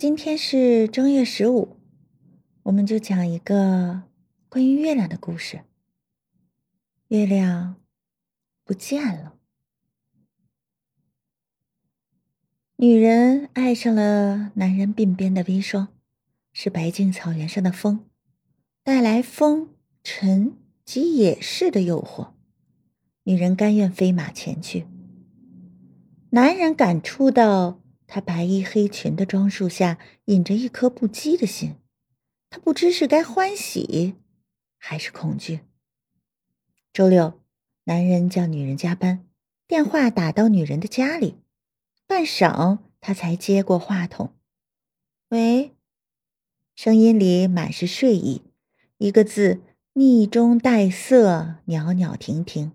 今天是正月十五，我们就讲一个关于月亮的故事。月亮不见了，女人爱上了男人鬓边的微霜，是白净草原上的风，带来风尘及野事的诱惑。女人甘愿飞马前去，男人感触到。他白衣黑裙的装束下，隐着一颗不羁的心。他不知是该欢喜，还是恐惧。周六，男人叫女人加班，电话打到女人的家里，半晌，他才接过话筒。喂，声音里满是睡意，一个字腻中带涩，袅袅婷婷，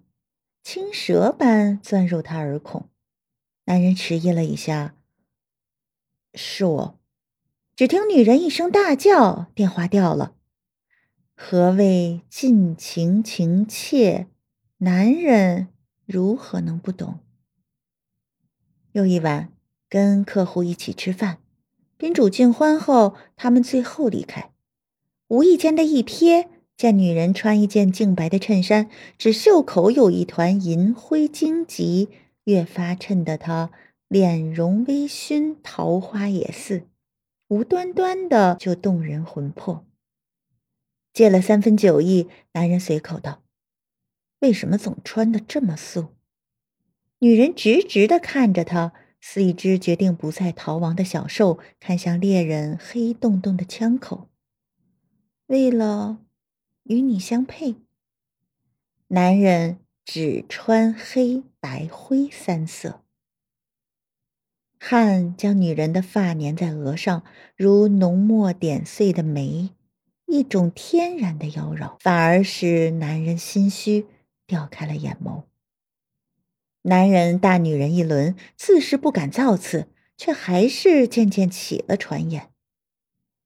青蛇般钻入他耳孔。男人迟疑了一下。是我，只听女人一声大叫，电话掉了。何谓尽情情切？男人如何能不懂？又一晚，跟客户一起吃饭，宾主尽欢后，他们最后离开。无意间的一瞥，见女人穿一件净白的衬衫，只袖口有一团银灰荆棘，越发衬得她。脸容微醺，桃花也似，无端端的就动人魂魄。借了三分酒意，男人随口道：“为什么总穿的这么素？”女人直直的看着他，似一只决定不再逃亡的小兽，看向猎人黑洞洞的枪口。为了与你相配。男人只穿黑白灰三色。汗将女人的发粘在额上，如浓墨点碎的眉，一种天然的妖娆，反而使男人心虚，掉开了眼眸。男人大女人一轮，自是不敢造次，却还是渐渐起了传言。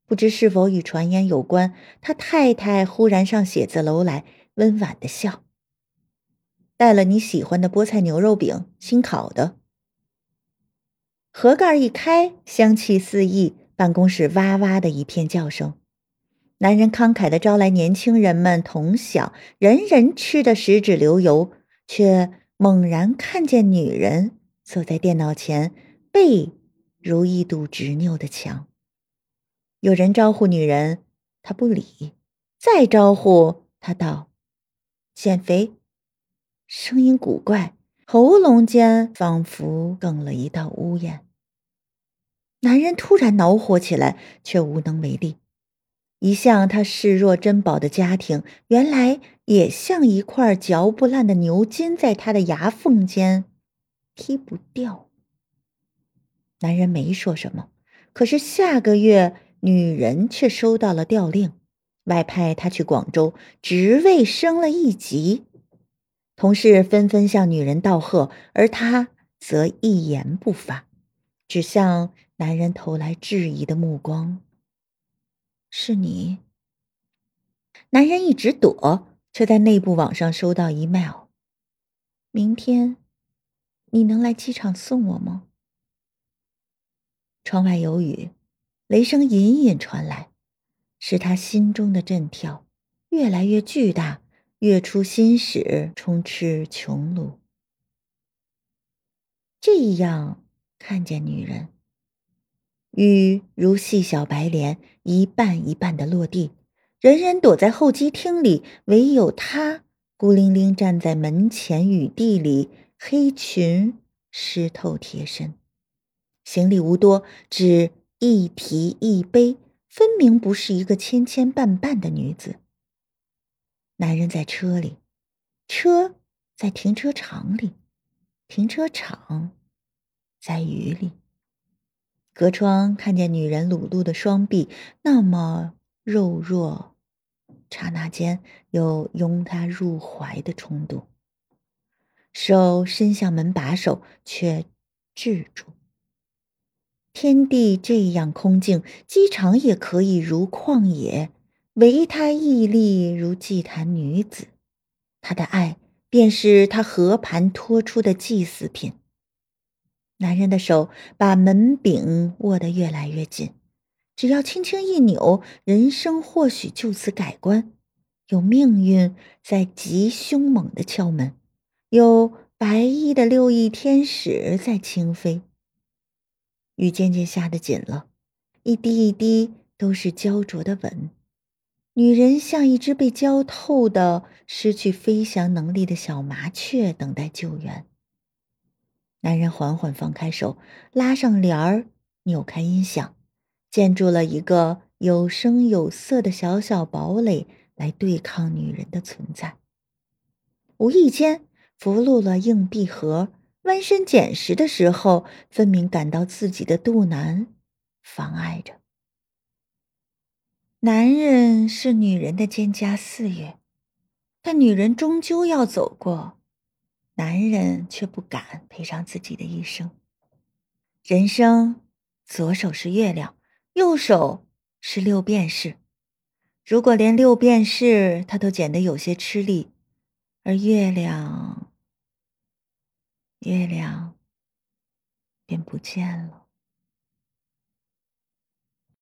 不知是否与传言有关，他太太忽然上写字楼来，温婉的笑，带了你喜欢的菠菜牛肉饼，新烤的。盒盖一开，香气四溢，办公室哇哇的一片叫声。男人慷慨的招来年轻人们同享，人人吃的食指流油，却猛然看见女人坐在电脑前，背如一堵执拗的墙。有人招呼女人，她不理；再招呼，她道：“减肥。”声音古怪，喉咙间仿佛哽了一道呜咽。男人突然恼火起来，却无能为力。一向他视若珍宝的家庭，原来也像一块嚼不烂的牛筋，在他的牙缝间踢不掉。男人没说什么，可是下个月，女人却收到了调令，外派他去广州，职位升了一级。同事纷纷向女人道贺，而他则一言不发，只向。男人投来质疑的目光。是你。男人一直躲，却在内部网上收到 email。明天，你能来机场送我吗？窗外有雨，雷声隐隐传来，使他心中的震跳越来越巨大，跃出心室，充斥穹庐。这样看见女人。雨如细小白莲，一瓣一瓣的落地。人人躲在候机厅里，唯有她孤零零站在门前雨地里，黑裙湿透贴身。行李无多，只一提一背，分明不是一个牵牵绊绊的女子。男人在车里，车在停车场里，停车场在雨里。隔窗看见女人裸露的双臂，那么肉弱，刹那间有拥她入怀的冲动。手伸向门把手，却制住。天地这样空静，机场也可以如旷野，唯他屹立如祭坛女子。他的爱，便是他和盘托出的祭祀品。男人的手把门柄握得越来越紧，只要轻轻一扭，人生或许就此改观。有命运在极凶猛的敲门，有白衣的六翼天使在轻飞。雨渐渐下得紧了，一滴一滴都是焦灼的吻。女人像一只被浇透的、失去飞翔能力的小麻雀，等待救援。男人缓缓放开手，拉上帘儿，扭开音响。建筑了一个有声有色的小小堡垒，来对抗女人的存在。无意间俘虏了硬币盒，弯身捡拾的时候，分明感到自己的肚腩妨碍着。男人是女人的蒹葭四月，但女人终究要走过，男人却不敢赔上自己的一生。人生，左手是月亮。右手是六便士，如果连六便士他都捡得有些吃力，而月亮，月亮便不见了。